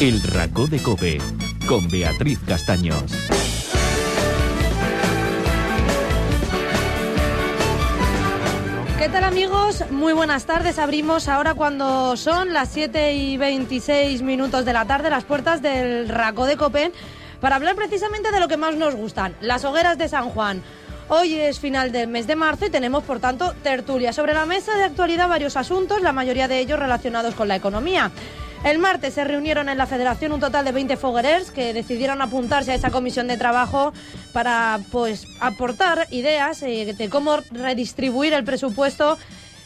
El Racó de Cope con Beatriz Castaños. ¿Qué tal amigos? Muy buenas tardes. Abrimos ahora cuando son las 7 y 26 minutos de la tarde las puertas del Racó de Copen para hablar precisamente de lo que más nos gustan, las hogueras de San Juan. Hoy es final del mes de marzo y tenemos, por tanto, tertulia. Sobre la mesa de actualidad varios asuntos, la mayoría de ellos relacionados con la economía. El martes se reunieron en la Federación un total de 20 foguerers que decidieron apuntarse a esa comisión de trabajo para pues aportar ideas eh, de cómo redistribuir el presupuesto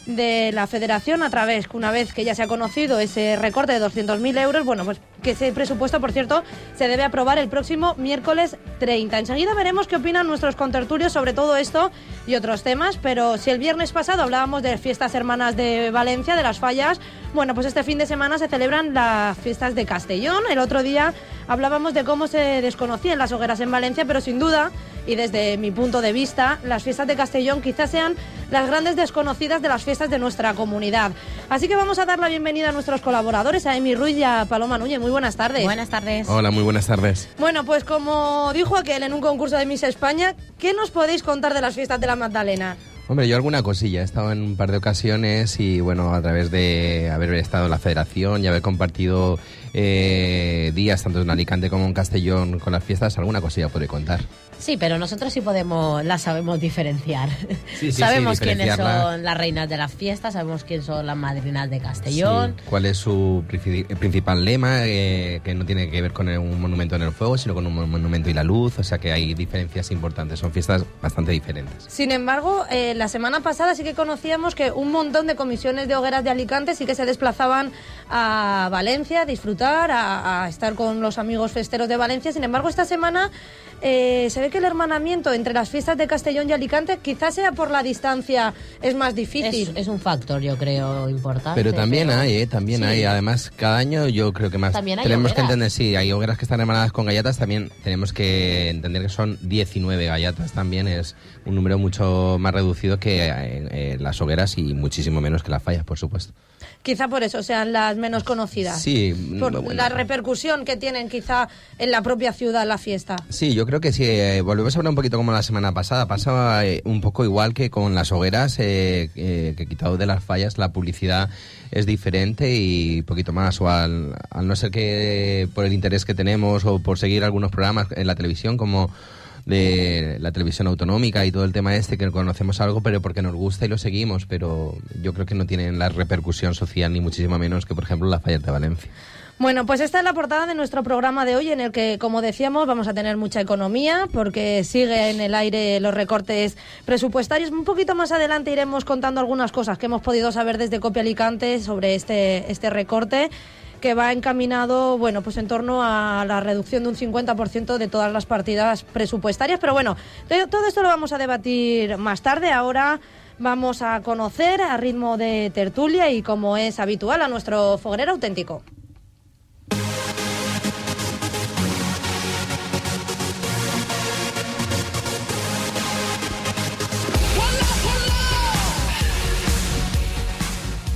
de la federación a través, una vez que ya se ha conocido ese recorte de 200.000 euros, bueno, pues que ese presupuesto, por cierto, se debe aprobar el próximo miércoles 30. Enseguida veremos qué opinan nuestros contertulios sobre todo esto y otros temas, pero si el viernes pasado hablábamos de fiestas hermanas de Valencia, de las fallas, bueno, pues este fin de semana se celebran las fiestas de Castellón. El otro día hablábamos de cómo se desconocían las hogueras en Valencia, pero sin duda, y desde mi punto de vista, las fiestas de Castellón quizás sean las grandes desconocidas de las fiestas de nuestra comunidad. Así que vamos a dar la bienvenida a nuestros colaboradores, a Emi Ruiz y a Paloma Núñez. Buenas tardes. Buenas tardes. Hola, muy buenas tardes. Bueno, pues como dijo aquel en un concurso de Miss España, ¿qué nos podéis contar de las fiestas de la Magdalena? Hombre, yo alguna cosilla. He estado en un par de ocasiones y, bueno, a través de haber estado en la federación y haber compartido eh, días tanto en Alicante como en Castellón con las fiestas, alguna cosilla podré contar. Sí, pero nosotros sí podemos, las sabemos diferenciar. Sí, sí, sabemos sí, quiénes son las reinas de las fiestas, sabemos quiénes son las madrinas de Castellón. Sí. ¿Cuál es su princi- principal lema? eh, que no tiene que ver con un monumento en el fuego, sino con un mon- monumento y la luz. O sea que hay diferencias importantes. Son fiestas bastante diferentes. Sin embargo, eh, la semana pasada sí que conocíamos que un montón de comisiones de hogueras de Alicante sí que se desplazaban a Valencia a disfrutar, a, a estar con los amigos festeros de Valencia. Sin embargo, esta semana eh, se ve que el hermanamiento entre las fiestas de Castellón y Alicante quizás sea por la distancia es más difícil. Es, es un factor, yo creo, importante. Pero también pero- hay, ¿eh? También Sí. hay. Además, cada año yo creo que más También hay tenemos que entender, sí, hay hogueras que están hermanadas con gallatas, también tenemos que entender que son 19 gallatas, también es un número mucho más reducido que eh, eh, las hogueras y muchísimo menos que las fallas, por supuesto. Quizá por eso sean las menos conocidas. Sí, Por bueno. la repercusión que tienen quizá en la propia ciudad la fiesta. Sí, yo creo que sí. eh, volvemos a hablar un poquito como la semana pasada. Pasa eh, un poco igual que con las hogueras, eh, eh, que quitado de las fallas la publicidad es diferente y poquito más. O al, al no ser que eh, por el interés que tenemos o por seguir algunos programas en la televisión como de la televisión autonómica y todo el tema este que conocemos algo pero porque nos gusta y lo seguimos pero yo creo que no tienen la repercusión social ni muchísimo menos que por ejemplo las fallas de Valencia Bueno, pues esta es la portada de nuestro programa de hoy en el que, como decíamos, vamos a tener mucha economía porque sigue en el aire los recortes presupuestarios. Un poquito más adelante iremos contando algunas cosas que hemos podido saber desde Copia Alicante sobre este, este recorte que va encaminado, bueno, pues en torno a la reducción de un 50% de todas las partidas presupuestarias. Pero bueno, to- todo esto lo vamos a debatir más tarde. Ahora vamos a conocer a ritmo de tertulia y como es habitual a nuestro foguerero auténtico.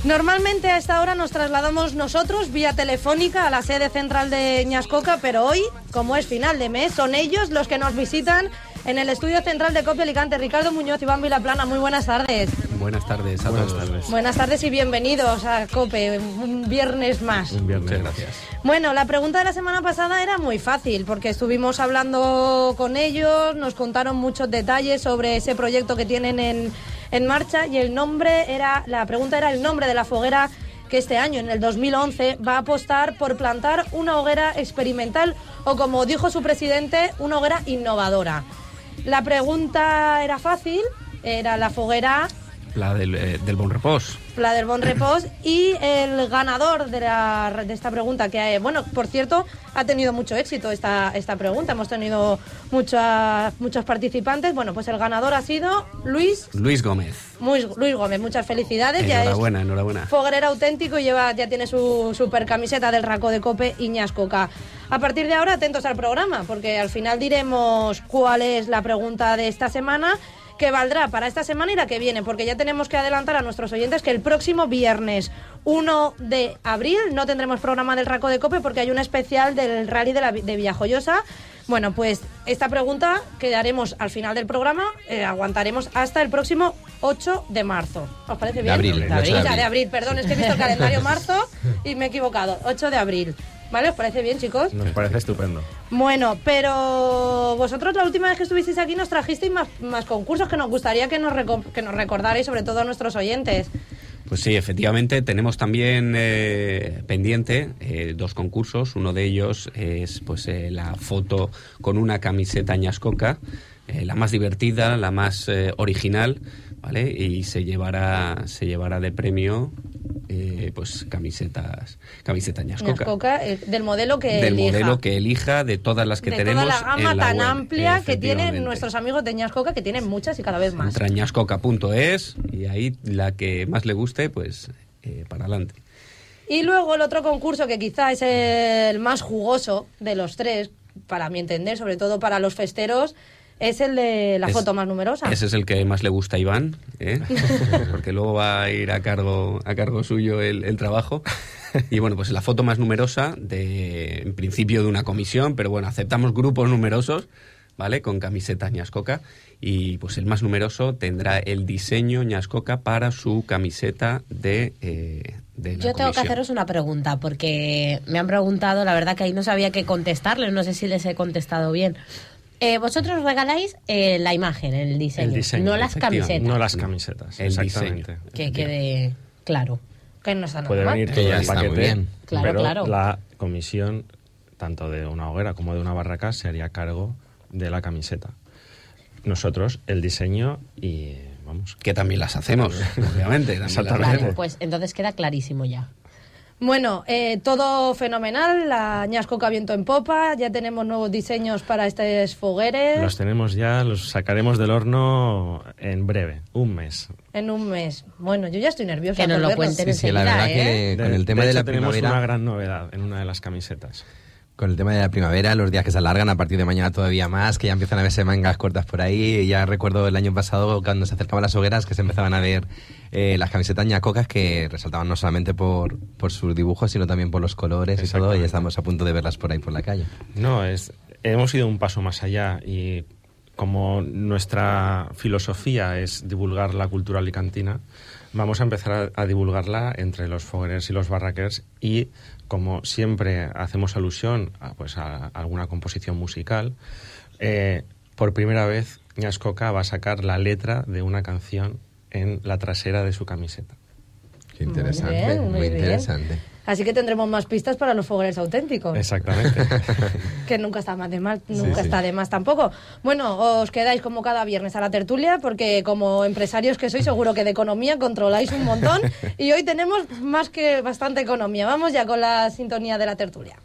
Normalmente a esta hora nos trasladamos nosotros vía telefónica a la sede central de Ñascoca, pero hoy, como es final de mes, son ellos los que nos visitan en el estudio central de Copia Alicante. Ricardo Muñoz, Iván Vilaplana, muy buenas tardes. Buenas tardes a todos. Buenas tardes y bienvenidos a Cope, un viernes más. Un viernes. Muchas gracias. Bueno, la pregunta de la semana pasada era muy fácil porque estuvimos hablando con ellos, nos contaron muchos detalles sobre ese proyecto que tienen en, en marcha y el nombre era, la pregunta era el nombre de la foguera que este año, en el 2011, va a apostar por plantar una hoguera experimental o como dijo su presidente, una hoguera innovadora. La pregunta era fácil, era la foguera La del, eh, del Bon Repos. la del Bon Repos y el ganador de, la, de esta pregunta que eh, bueno por cierto ha tenido mucho éxito esta, esta pregunta hemos tenido muchas muchos participantes bueno pues el ganador ha sido Luis Luis Gómez. muy, Luis Gómez muchas felicidades ya es Enhorabuena, enhorabuena. foguerero auténtico y lleva ya tiene su super camiseta del Raco de Cope Iñas Coca a partir de ahora atentos al programa porque al final diremos cuál es la pregunta de esta semana que valdrá para esta semana y la que viene, porque ya tenemos que adelantar a nuestros oyentes que el próximo viernes 1 de abril no tendremos programa del Raco de Cope porque hay un especial del Rally de, la, de Villajoyosa. Bueno, pues esta pregunta quedaremos al final del programa, eh, aguantaremos hasta el próximo 8 de marzo. ¿Os parece bien? abril, De 8 de abril, abril. de abril, perdón, es que he visto el calendario marzo y me he equivocado. 8 de abril. ¿Vale? ¿Os parece bien, chicos? Nos parece estupendo. Bueno, pero vosotros la última vez que estuvisteis aquí nos trajisteis más, más concursos que nos gustaría que nos, que nos recordarais, sobre todo a nuestros oyentes. Pues sí, efectivamente, tenemos también eh, pendiente eh, dos concursos. Uno de ellos es pues eh, la foto con una camiseta ñascoca, eh, la más divertida, la más eh, original, ¿vale? Y se llevará, se llevará de premio eh, pues camisetas, camiseta ñascoca. Coca, eh, del modelo que del elija. modelo que elija, de todas las que de tenemos. toda la gama en la tan web. amplia que tienen nuestros amigos de Ñascoca, que tienen muchas y cada vez más. Entra en ñascoca.es y ahí la que más le guste, pues eh, para adelante. Y luego el otro concurso que quizá es el más jugoso de los tres, para mi entender, sobre todo para los festeros, es el de la Es- foto más numerosa. Ese es el que más le gusta a Iván, ¿eh? porque luego va a ir a cargo, a cargo suyo el, el trabajo. Y bueno, pues la foto más numerosa, de, en principio de una comisión, pero bueno, aceptamos grupos numerosos, ¿vale? Con camiseta ñascoca. Y pues el más numeroso tendrá el diseño ñascoca para su camiseta de, eh, de la Yo tengo que haceros una pregunta, porque me han preguntado, la verdad que ahí no sabía qué contestarles, no sé si les he contestado bien. Eh, vosotros regaláis eh, la imagen, el diseño, El diseño, no las camisetas. No las camisetas, El exactamente. diseño. Que quede claro. que no está nada Puede mal. venir todo ya el paquete, bien. Claro, pero claro. la comisión, tanto de una hoguera como de una barraca, se haría cargo de la camiseta. Nosotros, el diseño y, vamos, Que también las hacemos, obviamente. también las Exactamente. Vale, pues entonces queda clarísimo ya. Bueno, eh, todo fenomenal, la Ñascoca viento en popa, ya tenemos nuevos diseños para estos fogueres los tenemos ya, los sacaremos del horno en breve, un mes. en un mes. Bueno, yo ya estoy nerviosa Que nos lo cuenten Sí, sí, la verdad que ¿eh? con el tema de, hecho, la tenemos primavera... una gran novedad en una de las camisetas. Con el tema de la primavera, los días que se alargan, a partir de mañana todavía más, que ya empiezan a verse mangas cortas por ahí. Ya recuerdo el año pasado, cuando se acercaban las hogueras, que se empezaban a ver eh, las camisetas ñacocas que resaltaban no solamente por, por sus dibujos, sino también por los colores y todo. Y estamos a punto de verlas por ahí por la calle. No, es, hemos ido un paso más allá y como nuestra filosofía es divulgar la cultura alicantina, vamos a empezar a, a divulgarla entre los fogueres y los barraquers y como siempre hacemos alusión a, pues, a alguna composición musical, eh, por primera vez Ñascoca va a sacar la letra de una canción en la trasera de su camiseta. Qué interesante, bien, muy, muy bien. interesante. Así que tendremos más pistas para los fogueres auténticos. Exactamente. que nunca está más de mal, nunca sí. está de más tampoco. Bueno, os quedáis como cada viernes a la tertulia porque como empresarios que sois seguro que de economía controláis un montón y hoy tenemos más que bastante economía. Vamos ya con la sintonía de la tertulia.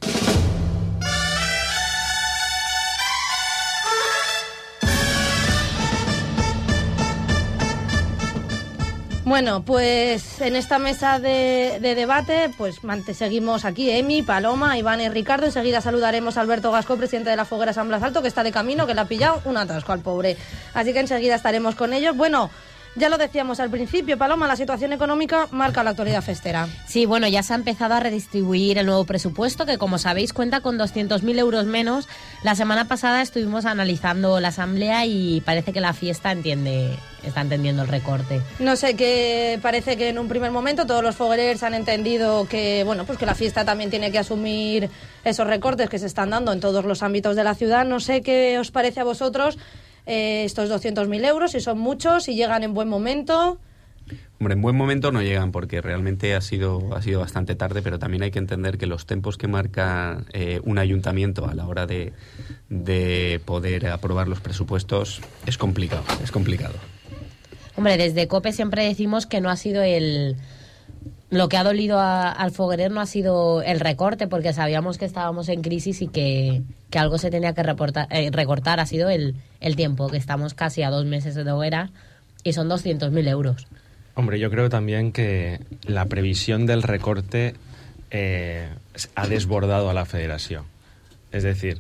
Bueno, pues en esta mesa de, de debate, pues seguimos aquí Emi, Paloma, Iván y Ricardo. Enseguida saludaremos a Alberto Gasco, presidente de la Foguera San Blas Alto, que está de camino, que le ha pillado un atasco al pobre. Así que enseguida estaremos con ellos. Bueno, ya lo decíamos al principio, Paloma, la situación económica marca la actualidad festera. Sí, bueno, ya se ha empezado a redistribuir el nuevo presupuesto, que como sabéis cuenta con 200.000 euros menos. La semana pasada estuvimos analizando la asamblea y parece que la fiesta entiende, está entendiendo el recorte. No sé, que parece que en un primer momento todos los fogueros han entendido que, bueno, pues que la fiesta también tiene que asumir esos recortes que se están dando en todos los ámbitos de la ciudad. No sé qué os parece a vosotros eh, estos 200.000 euros, si son muchos, si llegan en buen momento. Hombre, en buen momento no llegan porque realmente ha sido, ha sido bastante tarde, pero también hay que entender que los tempos que marca eh, un ayuntamiento a la hora de, de poder aprobar los presupuestos es complicado, es complicado. Hombre, desde COPE siempre decimos que no ha sido el... Lo que ha dolido a- al Foguerer no ha sido el recorte, porque sabíamos que estábamos en crisis y que, que algo se tenía que reportar- eh, recortar. Ha sido el, el tiempo, que estamos casi a dos meses de hoguera y son 200.000 euros. Hombre, yo creo también que la previsión del recorte eh, ha desbordado a la federación. Es decir,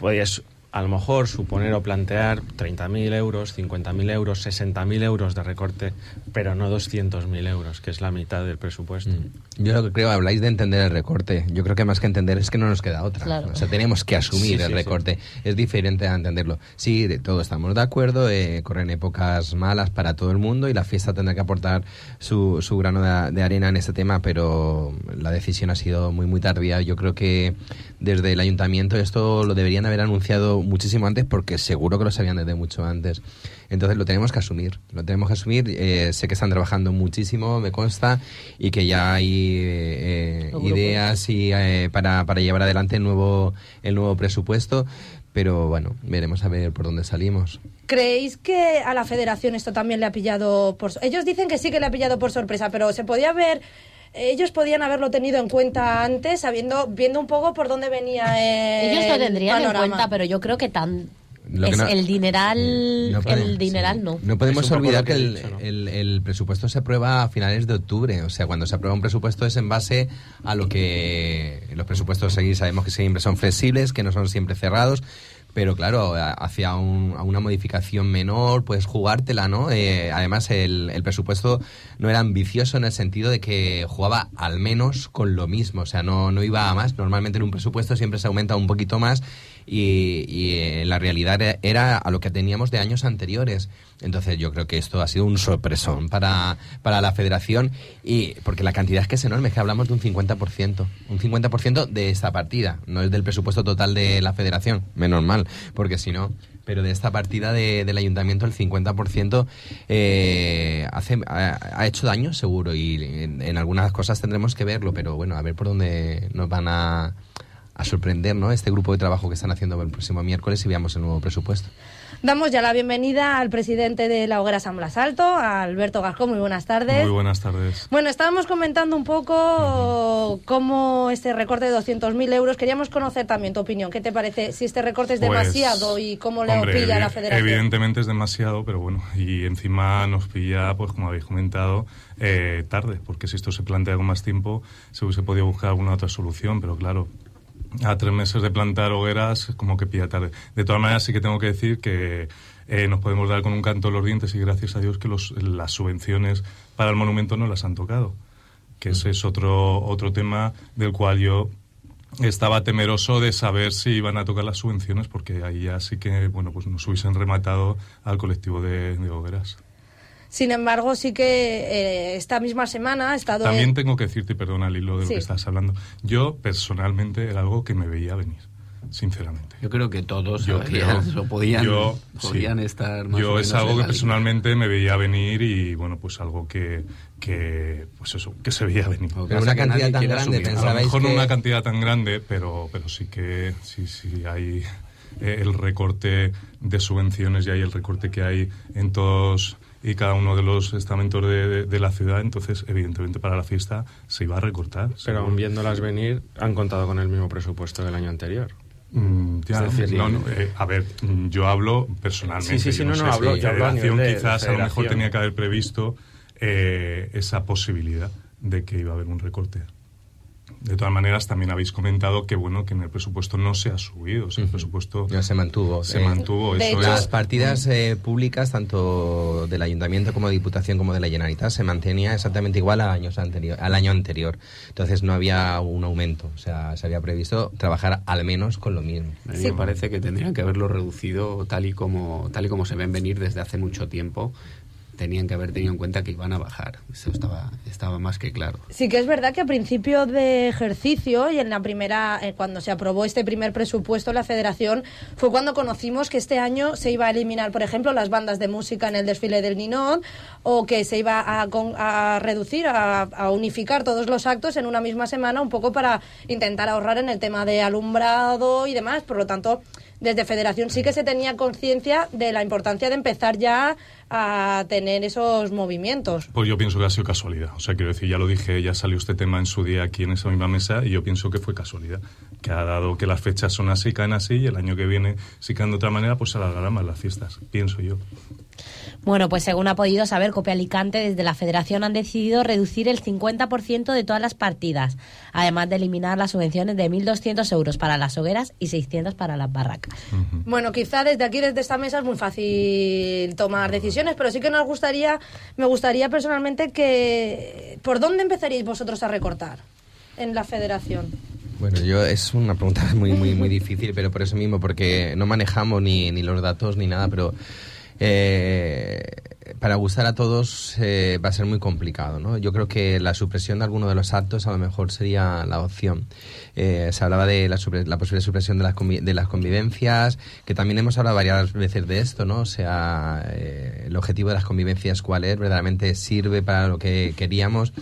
puedes a lo mejor suponer o plantear 30.000 euros, 50.000 euros, 60.000 euros de recorte, pero no 200.000 euros, que es la mitad del presupuesto. Yo lo que creo, habláis de entender el recorte. Yo creo que más que entender es que no nos queda otra. Claro. O sea, tenemos que asumir Sí, el sí, recorte. Es diferente a entenderlo. Sí, de todo estamos de acuerdo. eh, corren épocas malas para todo el mundo y la fiesta tendrá que aportar su, su grano de, de arena en este tema, pero la decisión ha sido muy, muy tardía. Yo creo que desde el ayuntamiento esto lo deberían haber anunciado muchísimo antes porque seguro que lo sabían desde mucho antes. Entonces lo tenemos que asumir, lo tenemos que asumir. Eh, sé que están trabajando muchísimo, me consta, y que ya hay eh, ideas y, eh, para, para llevar adelante el nuevo, el nuevo presupuesto. Pero bueno, veremos a ver por dónde salimos. ¿Creéis que a la federación esto también le ha pillado por... Ellos dicen que sí que le ha pillado por sorpresa, pero se podía ver... Ellos podían haberlo tenido en cuenta antes, sabiendo, viendo un poco por dónde venía el Ellos lo tendrían en cuenta, pero yo creo que tan... Lo que es no- el dineral, No podemos- el dineral sí. no. No podemos olvidar que el, dicho, ¿no? el- el presupuesto se aprueba a finales de octubre. O sea, cuando se aprueba un presupuesto es en base a lo que los presupuestos seguir sabemos que siempre son flexibles, que no son siempre cerrados. Pero claro, hacia un- a una modificación menor puedes jugártela, ¿no? Eh, además, el, el presupuesto no era ambicioso en el sentido de que jugaba al menos con lo mismo, o sea, no, no iba a más. Normalmente en un presupuesto siempre se aumenta un poquito más y, eh, la realidad era- era a lo que teníamos de años anteriores. Entonces yo creo que esto ha sido un sorpresón para, para la federación y porque la cantidad es que es enorme, es que hablamos de un 50%, un 50% de esta partida, no es del presupuesto total de la federación, menos mal, porque si no, pero de esta partida de- del ayuntamiento el 50% eh, hace, ha, ha hecho daño seguro y en, en algunas cosas tendremos que verlo, pero bueno, a ver por dónde nos van a, a sorprender ¿no? este grupo de trabajo que están haciendo el próximo miércoles y veamos el nuevo presupuesto. Damos ya la bienvenida al presidente de la Hoguera San Blas Alto, a Alberto Gascón. Muy buenas tardes. Muy buenas tardes. Bueno, estábamos comentando un poco cómo este recorte de 200.000 euros. Queríamos conocer también tu opinión. ¿Qué te parece? Si este recorte es Pues, demasiado y cómo le hombre, pilla a la federación. Evidentemente es demasiado, pero bueno, y encima nos pilla, pues como habéis comentado, eh, tarde, porque si esto se plantea con más tiempo, se hubiese podido buscar alguna otra solución, pero claro, a tres meses de plantar hogueras, como que pilla tarde. De todas maneras, sí que tengo que decir que eh, nos podemos dar con un canto en los dientes y gracias a Dios que los, las subvenciones para el monumento no las han tocado, que ese es otro, otro tema del cual yo estaba temeroso de saber si iban a tocar las subvenciones porque ahí ya sí que bueno pues nos hubiesen rematado al colectivo de, de hogueras. Sin embargo, sí que eh, esta misma semana ha estado... También en- tengo que decirte, perdona al hilo de lo Sí. que estás hablando, yo personalmente era algo que me veía venir, sinceramente. Yo creo que todos Yo sabían, creo- o podían, yo, podían sí. estar más o Yo menos es algo que personalmente me veía venir y bueno, pues algo que, que pues eso, que se veía venir. Pero una cantidad tan grande. A lo mejor no que- una cantidad tan grande, pero, pero sí que sí, sí hay eh, el recorte de subvenciones y hay el recorte que hay en todos y cada uno de los estamentos de, de- de la ciudad. Entonces, evidentemente, para la fiesta se iba a recortar. Pero aun viéndolas venir, han contado con el mismo presupuesto del año anterior. Mm, ya, decir, no, no, eh, a ver, mm, yo hablo personalmente. Sí, sí, sí, no, sé no, si hablo- la yo hablo federación de- quizás de a lo mejor federación. tenía que haber previsto eh, esa posibilidad de que iba a haber un recorte. De todas maneras, también habéis comentado que bueno que en el presupuesto no se ha subido, o sea, el presupuesto No, se mantuvo. se eh, mantuvo. de Eso hecho- Las partidas eh, públicas, tanto del Ayuntamiento como de Diputación como de la Generalitat, se mantenía exactamente igual a años anterior, al año anterior. Entonces no había un aumento. O sea, se había previsto trabajar al menos con lo mismo. A mí Sí. me parece que tendrían que haberlo reducido tal y como tal y como se ven venir desde hace mucho tiempo. Tenían que haber tenido en cuenta que iban a bajar. Eso estaba, estaba más que claro. Sí que es verdad que a principio de ejercicio y en la primera, eh, cuando se aprobó este primer presupuesto, la Federación, fue cuando conocimos que este año se iba a eliminar, por ejemplo, las bandas de música en el desfile del Ninot o que se iba a, a reducir, a, a unificar todos los actos en una misma semana, un poco para intentar ahorrar en el tema de alumbrado y demás. Por lo tanto, desde Federación sí que se tenía conciencia de la importancia de empezar ya a tener esos movimientos. Pues yo pienso que ha sido casualidad. O sea, quiero decir, ya lo dije, ya salió este tema en su día aquí en esa misma mesa y yo pienso que fue casualidad. Que ha dado que las fechas son así, caen así y el año que viene, si caen de otra manera, pues se alargarán más las fiestas, pienso yo. Bueno, pues según ha podido saber Copia Alicante, desde la Federación han decidido reducir el 50% de todas las partidas, además de eliminar las subvenciones de 1.200 euros para las hogueras y 600 para las barracas. Bueno, quizá desde aquí, desde esta mesa, es muy fácil tomar decisiones, pero sí que nos gustaría, me gustaría personalmente que... ¿Por dónde empezaríais vosotros a recortar en la federación? Bueno, yo es una pregunta muy muy muy difícil, pero por eso mismo, porque no manejamos ni, ni los datos ni nada, pero eh, para gustar a todos eh, va a ser muy complicado, ¿no? Yo creo que la supresión de alguno de los actos a lo mejor sería la opción. Eh, se hablaba de la, la posible supresión de las, de las convivencias, que también hemos hablado varias veces de esto, ¿no? O sea, eh, el objetivo de las convivencias cuál es, verdaderamente sirve para lo que queríamos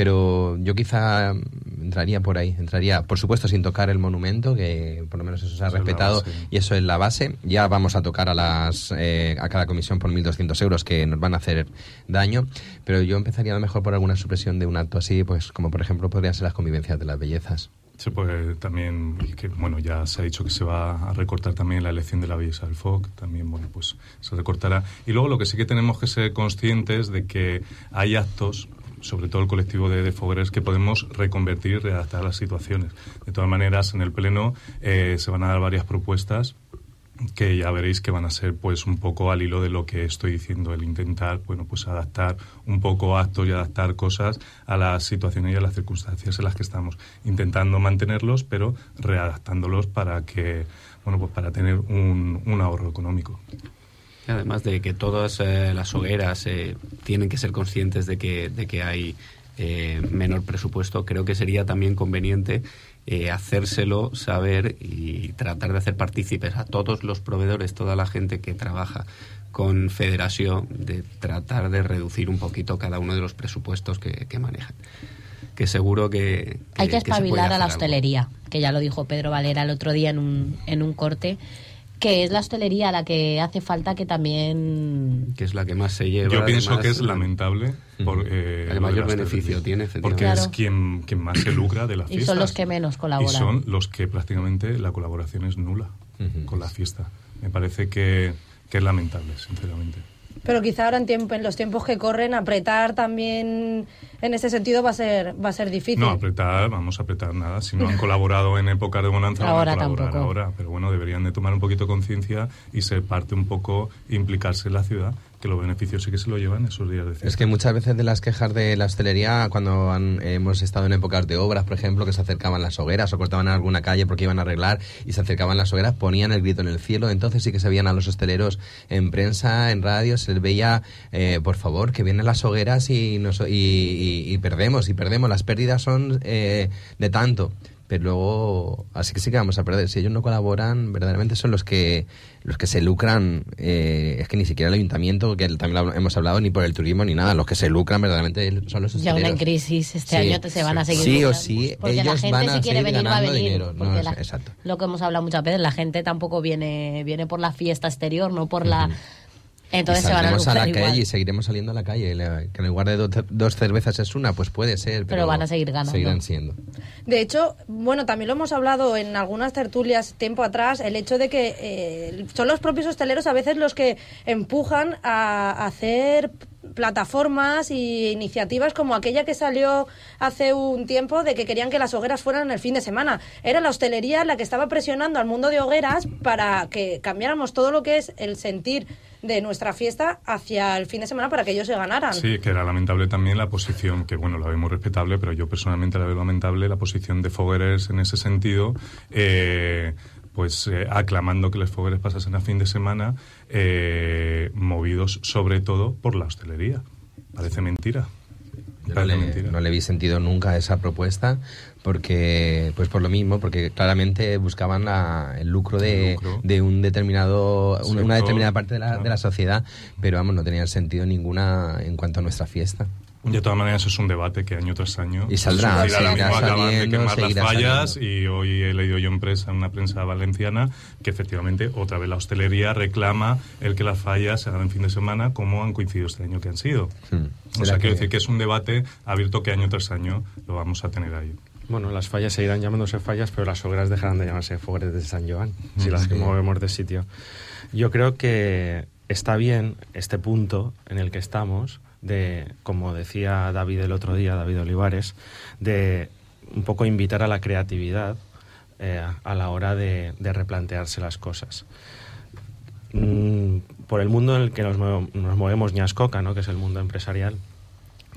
pero yo quizá entraría por ahí, entraría, por supuesto, sin tocar el monumento, que por lo menos eso se ha Eso respetado y eso es la base. Ya vamos a tocar a las eh, a cada comisión por 1.200 euros que nos van a hacer daño, pero yo empezaría a lo mejor por alguna supresión de un acto así, pues como por ejemplo podrían ser las convivencias de las bellezas. Se puede también, que bueno, ya se ha dicho que se va a recortar también la elección de la belleza del FOC, también, bueno, pues se recortará. Y luego lo que sí que tenemos que ser conscientes de que hay actos, sobre todo el colectivo de, de fogueres, que podemos reconvertir y readaptar las situaciones. De todas maneras, en el Pleno eh, se van a dar varias propuestas que ya veréis que van a ser pues un poco al hilo de lo que estoy diciendo, el intentar, bueno, pues adaptar un poco actos y adaptar cosas a las situaciones y a las circunstancias en las que estamos, intentando mantenerlos, pero readaptándolos para que, bueno, pues para tener un ahorro económico. Además de que todas eh, las hogueras eh, tienen que ser conscientes de que, de que hay eh, menor presupuesto, creo que sería también conveniente eh, hacérselo saber y tratar de hacer partícipes a todos los proveedores, toda la gente que trabaja con Federación, de tratar de reducir un poquito cada uno de los presupuestos que, que manejan. Que seguro que... Hay que espabilar a la algo. hostelería, que ya lo dijo Pedro Valera el otro día en un, en un corte, que es la hostelería la que hace falta que también... Que es la que más se lleva. Yo pienso además, que es lamentable por, eh, El mayor beneficio tiene, efectivamente. Porque es Claro. quien, quien más se lucra de la Y fiesta. son los que menos colaboran. Y son los que prácticamente la colaboración es nula Ujú. con la fiesta. Me parece que, que es lamentable, sinceramente. Pero quizá ahora en, tiempo, en los tiempos que corren, apretar también en ese sentido va a ser, va a ser difícil. No, apretar, vamos a apretar nada. Si no han colaborado en época de bonanza, Ahora van a colaborar tampoco. ahora. Pero bueno, deberían de tomar un poquito conciencia y ser parte un poco, implicarse en la ciudad, que los beneficios sí que se lo llevan esos días de fiesta. Es que muchas veces de las quejas de la hostelería, cuando han- hemos estado en épocas de obras, por ejemplo, que se acercaban las hogueras o cortaban alguna calle porque iban a arreglar y se acercaban las hogueras, ponían el grito en el cielo. Entonces sí que se veían a los hosteleros en prensa, en radio, se les veía, eh, por favor, que vienen las hogueras y, nos- y, y- y perdemos, y perdemos. Las pérdidas son eh, de tanto. Pero luego, así que sí que vamos a perder. Si ellos no colaboran, verdaderamente son los que los que se lucran. eh, es que ni siquiera el ayuntamiento, que también lo hemos hablado, ni por el turismo ni nada. Los que se lucran verdaderamente son los Ya una en hosteleros. crisis este Sí, año te se van a seguir. Sí o sí, porque la ellos gente van a si quiere venir va a venir. dinero. No, la- exacto. Lo que hemos hablado muchas veces, la gente tampoco viene viene por la fiesta exterior, no por la. Entonces Y se van a la igual. calle y seguiremos saliendo a la calle. La- que en lugar de do- dos cervezas es una, pues puede ser. Pero, Pero van a seguir ganando. Seguirán siendo. De hecho, bueno, también lo hemos hablado en algunas tertulias tiempo atrás, el hecho de que eh, son los propios hosteleros a veces los que empujan a hacer plataformas y iniciativas como aquella que salió hace un tiempo de que querían que las hogueras fueran el fin de semana. Era la hostelería la que estaba presionando al mundo de hogueras para que cambiáramos todo lo que es el sentir de nuestra fiesta hacia el fin de semana para que ellos se ganaran. Sí, que era lamentable también la posición, que bueno, la vemos respetable, pero yo personalmente la veo lamentable, la posición de Fogueres en ese sentido, eh, pues eh, aclamando que los Fogueres pasasen a fin de semana, eh, movidos sobre todo por la hostelería. Parece mentira. Yo no le, no le vi sentido nunca a esa propuesta porque pues por lo mismo porque claramente buscaban la- el lucro de, El lucro. de un determinado una, determinada parte de la, claro. de la sociedad pero vamos no tenía sentido ninguna en cuanto a nuestra fiesta De todas maneras, es un debate que año tras año. Y saldrá, seguirá acaban de quemar las fallas saliendo. y hoy he leído yo en prensa, en una prensa valenciana, que efectivamente otra vez la hostelería reclama el que las fallas se hagan en fin de semana como han coincidido este año que han sido. Hmm. O ¿Será sea, que- quiero decir que es un debate abierto que año tras año lo vamos a tener ahí. Bueno, las fallas seguirán llamándose fallas, pero las hogueras dejarán de llamarse fogueres de San Joan, si las Sí. movemos de sitio. Yo creo que está bien este punto en el que estamos, de, como decía David el otro día, David Olivares, de un poco invitar a la creatividad eh, a la hora de, replantearse las cosas. Mm, por el mundo en el que nos, nos movemos Ñascoca, ¿no? que es el mundo empresarial,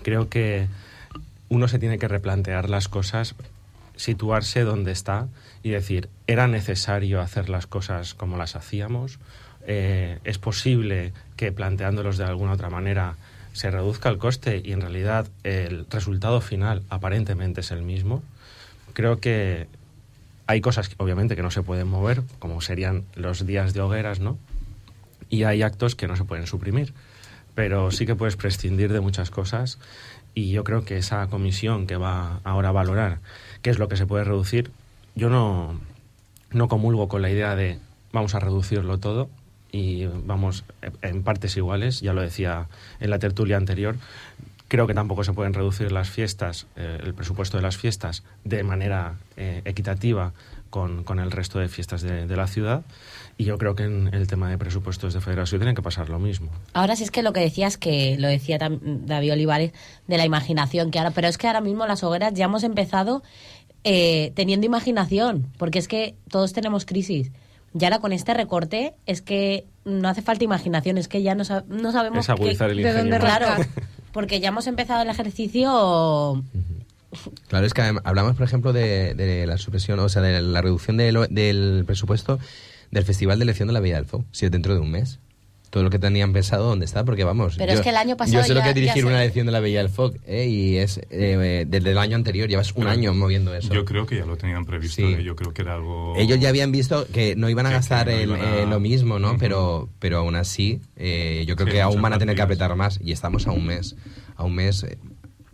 creo que uno se tiene que replantear las cosas, situarse donde está y decir, ¿era necesario hacer las cosas como las hacíamos? Eh, ¿Es posible que planteándolos de alguna otra manera se reduzca el coste y en realidad el resultado final aparentemente es el mismo? Creo que hay cosas que obviamente que no se pueden mover, como serían los días de hogueras, ¿no? Y hay actos que no se pueden suprimir. Pero sí que puedes prescindir de muchas cosas y yo creo que esa comisión que va ahora a valorar qué es lo que se puede reducir, yo no, no comulgo con la idea de vamos a reducirlo todo y vamos en partes iguales, ya lo decía en la tertulia anterior, creo que tampoco se pueden reducir las fiestas, eh, el presupuesto de las fiestas de manera eh, equitativa con, con el resto de fiestas de, de la ciudad y yo creo que en el tema de presupuestos de federación tiene que pasar lo mismo. Ahora sí es que lo que decías, que lo decía David Olivares, de la imaginación, que ahora, pero es que ahora mismo las hogueras ya hemos empezado eh, teniendo imaginación, porque es que todos tenemos crisis. Y ahora con este recorte es que no hace falta imaginación, es que ya no, sa- no sabemos Es agudizar el de dónde Claro, porque ya hemos empezado el ejercicio Claro, es que hablamos, por ejemplo, de, de la supresión, o sea, de la reducción de lo- del presupuesto del Festival de Elección de la Villa del Fo, si es dentro de un mes. Todo lo que tenían pensado, ¿dónde está? Porque vamos. Pero es que el año pasado Yo sé lo que es dirigir una elección de la Villa del Fo, ¿eh? y es eh, desde el año anterior, llevas un año moviendo eso. Yo creo que ya lo tenían previsto, Sí. ¿eh? yo creo que era algo... Ellos ya habían visto que no iban a Que- que gastar no el- iban a- eh, lo mismo, ¿no? Pero, pero aún así, eh, yo creo Sí, que aún van a tener que apretar más y estamos a un mes. A un mes, eh,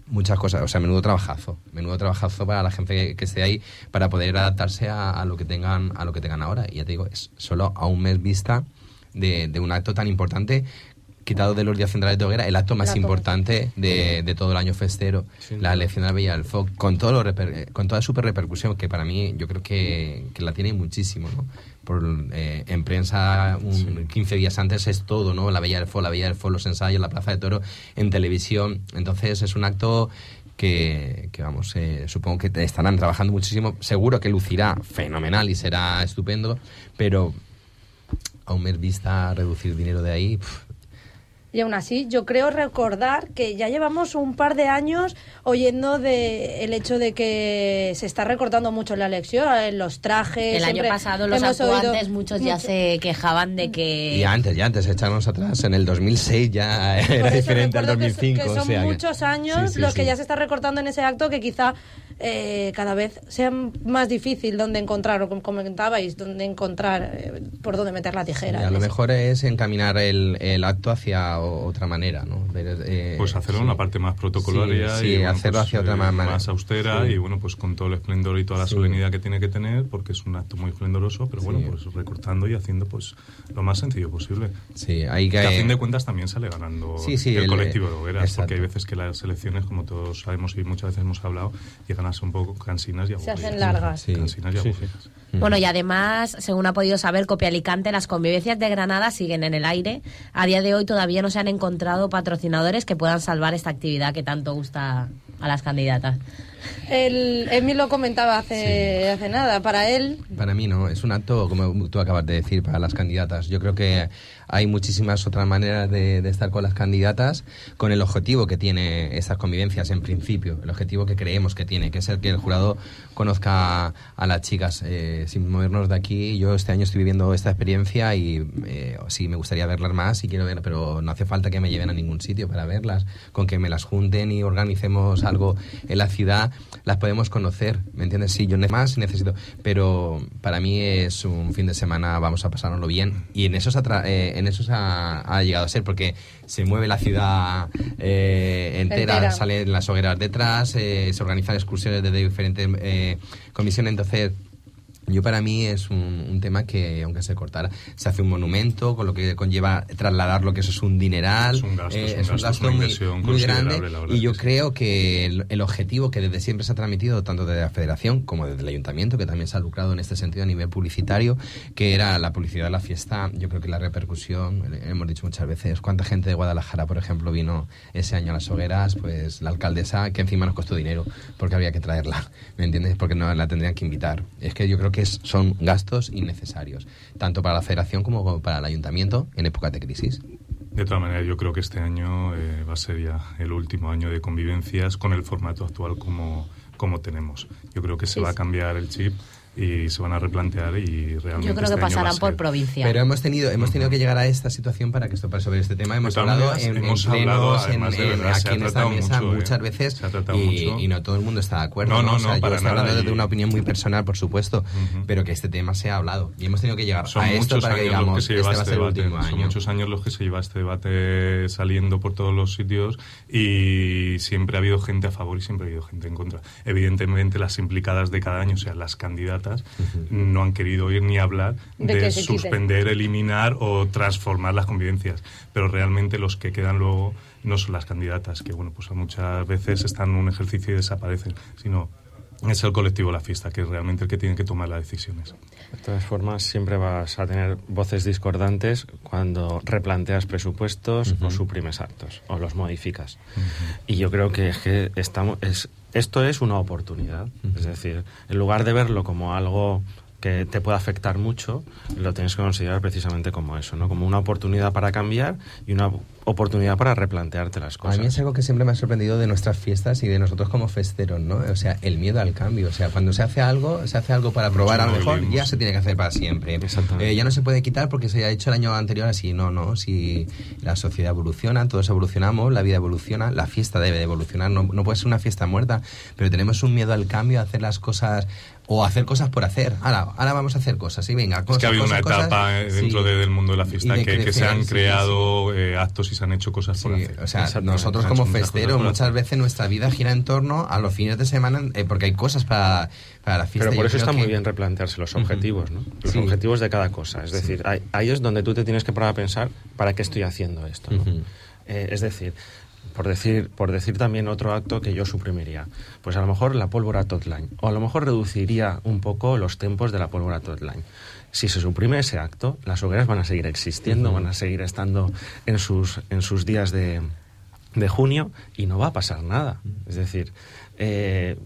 muchas cosas. O sea, menudo trabajazo. Menudo trabajazo para la gente que, que esté ahí para poder adaptarse a, a lo que tengan a lo que tengan ahora. Y ya te digo, es solo a un mes vista de, de un acto tan importante quitado de los días centrales de hoguera, el acto más El acto. importante de, de todo el año festero, la elección de la Villa del Foc, con, todo lo reper- eh, con toda su repercusión, que para mí yo creo que, que la tiene muchísimo, ¿no? Por, eh, en prensa, un, 15 días antes es todo, ¿no? La Villa del Foc, la Villa del Foc, los ensayos, la Plaza de Toro, en televisión. Entonces es un acto que, que, vamos, eh, supongo que te estarán trabajando muchísimo. Seguro que lucirá fenomenal y será estupendo, pero a un mes vista reducir dinero de ahí... pf, Y aún así, yo creo recordar que ya llevamos un par de años oyendo de el hecho de que se está recortando mucho la elección, en los trajes. el año pasado los hemos oído actuantes muchos ya mucho- se quejaban de que Y antes, ya antes, echarnos atrás, en el 2006 ya era diferente al recuerdo que so- 2005. Que, o son sea que- muchos años Sí, sí, los que sí. ya se está recortando en ese acto que quizá eh, cada vez sea más difícil donde encontrar, o como comentabais, donde encontrar, eh, por dónde meter la tijera. a en lo mejor es encaminar el, el acto hacia otra manera, ¿no? Ver, eh, Pues hacerlo sí. en una parte más protocolaria Sí, sí, y bueno, hacerlo pues, hacia otra eh, ma- manera. más austera Sí. y bueno pues con todo el esplendor y toda la Sí. solemnidad que tiene que tener porque es un acto muy esplendoroso pero bueno Sí. pues recortando y haciendo pues lo más sencillo posible Sí, hay que... que a fin de cuentas también sale ganando Sí, sí, el, el- colectivo de hogueras porque hay veces que las elecciones como todos sabemos y muchas veces hemos hablado llegan a ser un poco cansinas y Se hacen largas. Sí. cansinas y Sí, sí. aburridas Bueno, y además, según ha podido saber Copia Alicante, las convivencias de Granada siguen en el aire. A día de hoy todavía no se han encontrado patrocinadores que puedan salvar esta actividad que tanto gusta a las candidatas. El, Emi lo comentaba hace, hace nada. Para él, Para mí no, es un acto, como tú acabas de decir, para las candidatas. Yo creo que hay muchísimas otras maneras de, de estar con las candidatas, con el objetivo que tiene estas convivencias en principio, el objetivo que creemos que tiene, que es el que el jurado conozca a las chicas. Eh, sin movernos de aquí, yo este año estoy viviendo esta experiencia y eh, sí me gustaría verlas más y quiero ver, pero no hace falta que me lleven a ningún sitio para verlas. Con que me las junten y organicemos algo en la ciudad, las podemos conocer, ¿me entiendes? Sí, yo más necesito, pero para mí es un fin de semana, vamos a pasárnoslo bien y en eso, se eh, en eso se ha, ha llegado a ser, porque se mueve la ciudad eh, entera, Entera. salen las hogueras detrás, eh, se organizan excursiones desde diferentes comisiones, entonces... Yo para mí es un, un tema que, aunque se cortara, se hace un monumento, con lo que conlleva trasladar lo que eso es un dineral. Es un gasto, eh, es un gasto, es muy, grande. Y yo que creo que el, el objetivo que desde siempre se ha transmitido, tanto desde la Federación como desde el Ayuntamiento, que también se ha lucrado en este sentido a nivel publicitario, que era la publicidad de la fiesta, yo creo que la repercusión, eh, hemos dicho muchas veces, cuánta gente de Guadalajara, por ejemplo, vino ese año a las hogueras, pues la alcaldesa, que encima nos costó dinero, porque había que traerla, ¿me entiendes? Porque no la tendrían que invitar. Es que yo creo que es- son gastos innecesarios, tanto para la Federación como para el Ayuntamiento en épocas de crisis. De todas maneras, yo creo que este año eh, va a ser ya el último año de convivencias con el formato actual como, como tenemos. Yo creo que se Sí, va a cambiar el chip y se van a replantear y realmente Yo creo este que pasarán por provincia. Pero hemos tenido, hemos tenido que llegar a esta situación para que esto para sobre este tema. Hemos todas hablado en, hemos hablado, plenos, en- de verdad, se aquí ha en esta tratado mesa mucho, muchas eh, veces se ha tratado y, mucho. y no todo el mundo está de acuerdo. No, no, O sea, no, yo estoy hablando nada, y- una opinión muy personal, por supuesto, pero que este tema se ha hablado y hemos tenido que llegar Son a esto para que años los digamos que se este lleva va a este ser el debate. último Son año. muchos años los que se lleva este debate saliendo por todos los sitios y siempre ha habido gente a favor y siempre ha habido gente en contra. Evidentemente las implicadas de cada año, o sea, las candidatas, no han querido oír ni hablar De suspender, eliminar o transformar las convivencias. Pero realmente los que quedan luego no son las candidatas, que bueno, pues muchas veces están en un ejercicio y desaparecen, sino es el colectivo La Fiesta, que es realmente el que tiene que tomar las decisiones. De todas formas, siempre vas a tener voces discordantes cuando replanteas presupuestos o suprimes actos o los modificas. Y yo creo que, es que estamos, es, esto es una oportunidad. Es decir, en lugar de verlo como algo que te puede afectar mucho, lo tienes que considerar precisamente como eso, ¿no? Como una oportunidad para cambiar y una oportunidad para replantearte las A cosas. mí es algo que siempre me ha sorprendido de nuestras fiestas y de nosotros como festeros, ¿no? O sea, el miedo al cambio. O sea, cuando se hace algo, se hace algo para probar a lo mejor, ya se tiene que hacer para siempre. Exactamente. Eh, ya no se puede quitar porque se ha hecho el año anterior así. No, no. Si la sociedad evoluciona, todos evolucionamos, la vida evoluciona, la fiesta debe de evolucionar. No, no puede ser una fiesta muerta, pero tenemos un miedo al cambio, a hacer las cosas o hacer cosas por hacer. Ahora, ahora vamos a hacer cosas, y venga, Es cosas, que ha habido cosas, una etapa cosas. dentro Sí. de- del mundo de la fiesta de que, que se crecer, han sí, creado eh, actos y se han hecho cosas por Sí, hacer. o sea, nosotros como festeros muchas veces nuestra vida gira en torno a los fines de semana eh, porque hay cosas para, para la fiesta. Pero por eso está muy bien replantearse los objetivos, ¿no? Los Sí. objetivos de cada cosa. Es decir, ahí, ahí es donde tú te tienes que parar a pensar para qué estoy haciendo esto. ¿no? Eh, es decir, por decir, por decir también otro acto que yo suprimiría, pues a lo mejor la pólvora Totline, o a lo mejor reduciría un poco los tempos de la pólvora Totline. Si se suprime ese acto, las hogueras van a seguir existiendo, van a seguir estando en sus, en sus días de, de junio y no va a pasar nada. Es decir, eh,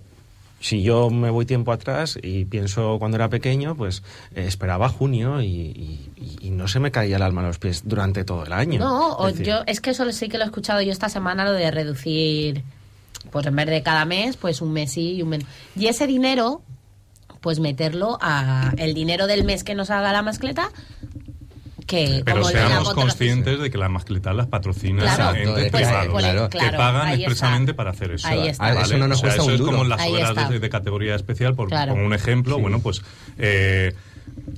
si yo me voy tiempo atrás y pienso cuando era pequeño, pues eh, esperaba junio y, y- y no se me caía el alma a los pies durante todo el año. No, o Es decir, yo es que eso sí que lo he escuchado yo esta semana, lo de reducir, pues en vez de cada mes, pues un mes sí y un mes. Y ese dinero, pues meterlo a el dinero del mes que nos haga la mascleta, que Pero seamos conscientes de que las mascletas las patrocina Claro, entes pues, privados pues, que pagan está. expresamente para hacer eso. Ahí está. Ah, eso no nos O sea, cuesta eso un es duro. como las Ahí de, de categoría especial, por Claro. como un ejemplo, bueno, pues eh,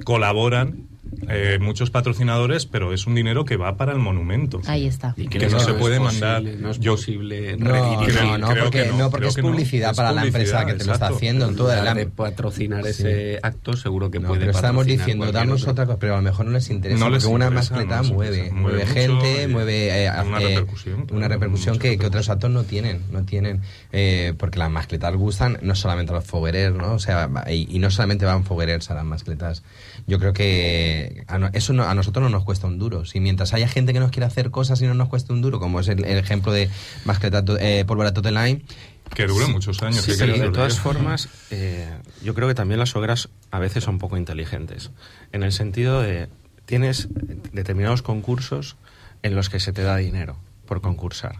colaboran eh, muchos patrocinadores, pero es un dinero que va para el monumento. Ahí está. Y Que no se puede posible- mandar. No es Yo- posible No, no, no, creo porque, que no, no, porque creo es publicidad Es para la empresa que te lo está haciendo. En Toda la, de patrocinar ese acto, seguro que No, puede pero estamos diciendo, darnos otra cosa, pero a lo mejor no les interesa. No les porque una mascleta mueve, interesa. mueve, Mueve gente, mueve eh, una eh, repercusión, una repercusión que, que otros actos no tienen, no tienen, eh, porque las mascletas gustan no solamente a los foguerers, ¿no? O sea, y, y no solamente van foguerers a las mascletas. Yo creo que a eso no- a nosotros no nos cuesta un duro. Si mientras haya gente que nos quiera hacer cosas y no nos cuesta un duro, como es el, el ejemplo de mascleta to- eh, pólvora Toteline, Que dure muchos años. Sí, que quiero de todas formas, eh, yo creo que también las hogueras a veces son poco inteligentes. En el sentido de, tienes determinados concursos en los que se te da dinero por concursar.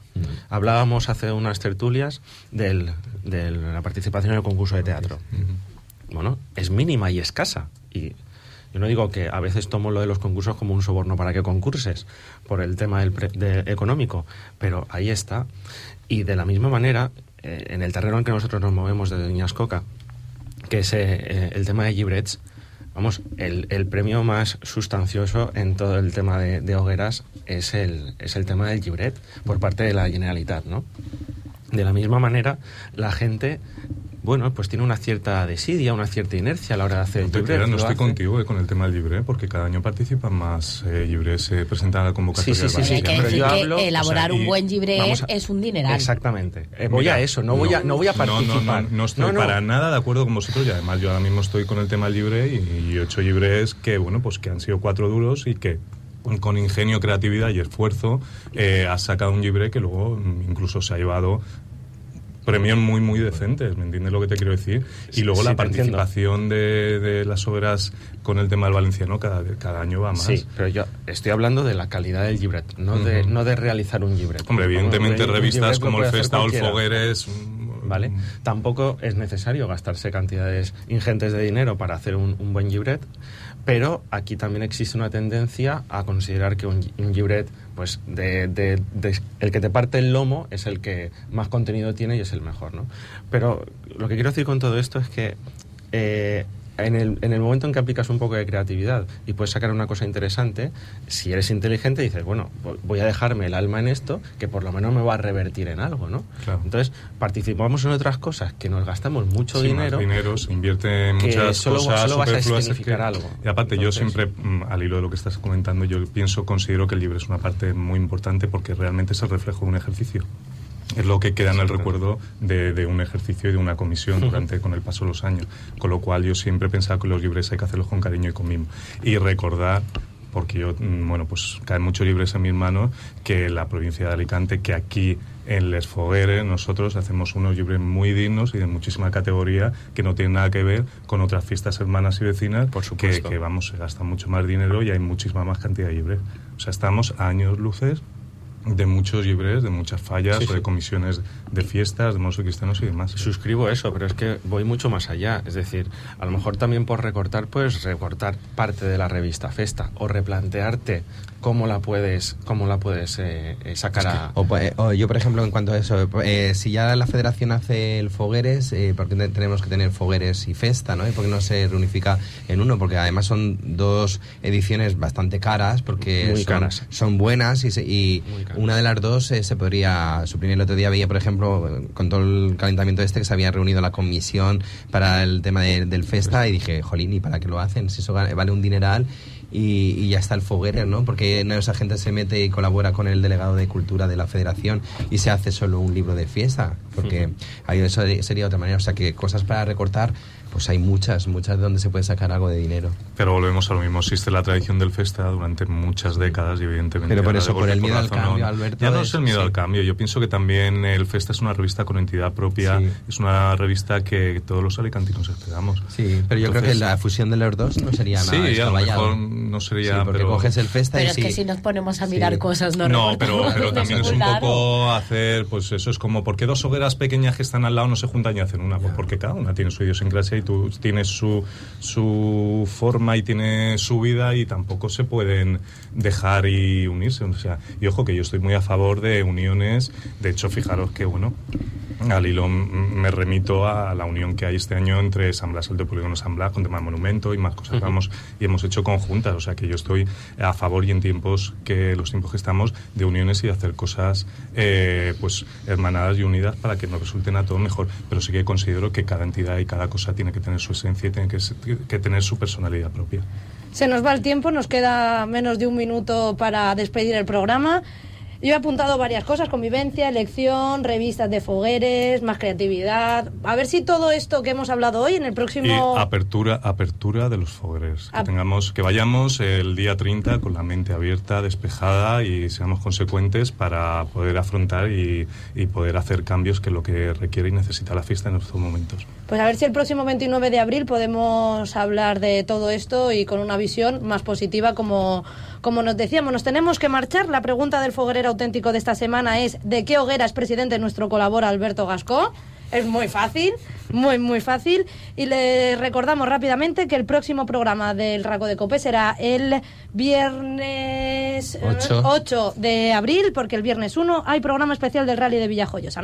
Hablábamos hace unas tertulias del- de la participación en el concurso de teatro. Bueno, es mínima y escasa. Y yo no digo que a veces tomo lo de los concursos como un soborno para que concurses por el tema del económico, pero ahí está. Y de la misma manera, eh, en el terreno en que nosotros nos movemos de Doñascoca, que es eh, el tema de gibrets, vamos, el, premio más sustancioso en todo el tema de, de hogueras es el, es el tema del gibret por parte de la Generalitat, ¿no? De la misma manera, la gente, bueno, pues tiene una cierta desidia, una cierta inercia a la hora de hacer el No te gibret. creas, no estoy hace- contigo eh, con el tema del libre, porque cada año participan más eh, libres, se presentan a la convocatoria. Sí, sí, sí, del sí, Hay que pero decir yo que hablo, o sea, elaborar un buen a- es un dineral. Exactamente. Eh, voy Mira, a eso, no voy a, no voy a No, participar. no, no, no estoy para nada de acuerdo con vosotros y además yo ahora mismo estoy con el tema libre y, y ocho libres que, bueno, pues que han sido cuatro duros y que con- ingenio, creatividad y esfuerzo eh, has sacado un libre que luego mm, incluso se ha llevado premios muy muy decentes, ¿me entiendes lo que te quiero decir? Y luego Sí, la participación de, de las obras con el tema del valenciano cada, cada año va más. Sí, pero yo estoy hablando de la calidad del libret, no, de, Ujú. no de realizar un libret. Hombre, evidentemente revistas como el Festa o el. Fogueres... ¿Vale? Tampoco es necesario gastarse cantidades ingentes de dinero para hacer un, un buen libret, pero aquí también existe una tendencia a considerar que un, un pues, de- el que te parte el lomo es el que más contenido tiene y es el mejor, ¿no? Pero lo que quiero decir con todo esto es que eh, en el, en el momento en que aplicas un poco de creatividad y puedes sacar una cosa interesante, si eres inteligente dices, bueno, vo- voy a dejarme el alma en esto, que por lo menos me va a revertir en algo, ¿no? Claro. Entonces, participamos en otras cosas que nos gastamos mucho Sí, dinero. más dinero, se invierte en muchas solo- cosas solo vas a que- algo. Y aparte, Entonces- yo siempre, mm, al hilo de lo que estás comentando, yo pienso, considero que el libro es una parte muy importante porque realmente es el reflejo de un ejercicio. Es lo que queda en el recuerdo de, de un ejercicio y de una comisión durante con el paso de los años. Con lo cual, yo siempre he pensado que los libres hay que hacerlos con cariño y con mimo. Y recordar porque yo, mm, bueno, pues caen muchos libres en mis manos, que la provincia de Alicante, que aquí en Les Fogueres nosotros hacemos unos libres muy dignos y de muchísima categoría que no tienen nada que ver con otras fiestas hermanas y vecinas Por que, supuesto. que, vamos, se gasta mucho más dinero y hay muchísima más cantidad de libres. O sea, estamos a años luces de muchos libres, de muchas fallas, Sí, sí. de comisiones de fiestas, de moros cristianos y demás. Suscribo eso, pero es que voy mucho más allá. Es decir, a lo mejor también por recortar, puedes recortar parte de la revista Festa o replantearte cómo la puedes, cómo la puedes eh, eh, sacar a... O, pues, o yo, por ejemplo, en cuanto a eso, eh, si ya la federación hace el Fogueres, eh, ¿por qué te- tenemos que tener Fogueres y Festa, no? ¿Y por qué no se reunifica en uno? Porque además son dos ediciones bastante caras, porque Muy son, caras. son buenas y, se- y una de las dos eh, se podría suprimir. El otro día veía, por ejemplo, con todo el calentamiento este, que se había reunido la comisión para el tema de- del Festa y dije, jolín, ¿y para qué lo hacen? Si eso vale un dineral y, y ya está el foguero, ¿no? Porque no esa gente se mete y colabora con el delegado de cultura de la federación y se hace solo un libro de fiesta, porque ahí eso sería otra manera. O sea que cosas para recortar, pues hay muchas, muchas de donde se puede sacar algo de dinero. Pero volvemos a lo mismo. Existe la tradición del festa durante muchas décadas y evidentemente... Pero por eso, por el miedo al cambio, no- Alberto, Ya no es- el miedo sí. al cambio. Yo pienso que también el festa es una revista con entidad propia. Sí. Es una revista que todos los alicantinos esperamos. Sí, pero yo creo que la fusión de los dos no sería nada Sí, a lo mejor no sería... Sí, porque pero... coges el festa Pero y es sí. que si nos ponemos a Sí. mirar cosas no No, pero, pero también es un poco hacer, pues eso es como, ¿por qué dos hogueras pequeñas que están al lado no se juntan y hacen una? Pues porque cada una tiene su idiosincrasia y tú tienes su, su forma y tiene su vida y tampoco se pueden dejar y unirse. O sea, y ojo que yo estoy muy a favor de uniones. De hecho, fijaros que, bueno, al hilo me remito a la unión que hay este año entre San Blas, el de Polígono San Blas, con tema monumento y más cosas. Vamos, y hemos hecho conjuntas. O sea que yo estoy a favor y en tiempos que los tiempos que estamos de uniones y de hacer cosas eh, pues hermanadas y unidas para que nos resulten a todos mejor. Pero sí que considero que cada entidad y cada cosa tiene que tener su esencia y tiene que, que tener su personalidad propia. Se nos va el tiempo, nos queda menos de un minuto para despedir el programa. Yo he apuntado varias cosas, convivencia, elección, revistas de fogueres, más creatividad. A ver si todo esto que hemos hablado hoy en el próximo... Y apertura, apertura de los fogueres. Que Ap- tengamos, que vayamos el día 30 con la mente abierta, despejada y seamos consecuentes para poder afrontar y, y poder hacer cambios que es lo que requiere y necesita la fiesta en estos momentos. Pues a ver si el próximo 29 de abril podemos hablar de todo esto y con una visión más positiva como, como nos decíamos. Nos tenemos que marchar. La pregunta del foguerero auténtico de esta semana es ¿de qué hoguera es presidente nuestro colabora Alberto Gascó? Es muy fácil, muy, muy fácil. Y le recordamos rápidamente que el próximo programa del Raco de Copé será el viernes eh, Ocho. 8 de abril, porque el viernes 1 hay programa especial del Rally de Villajoyosa.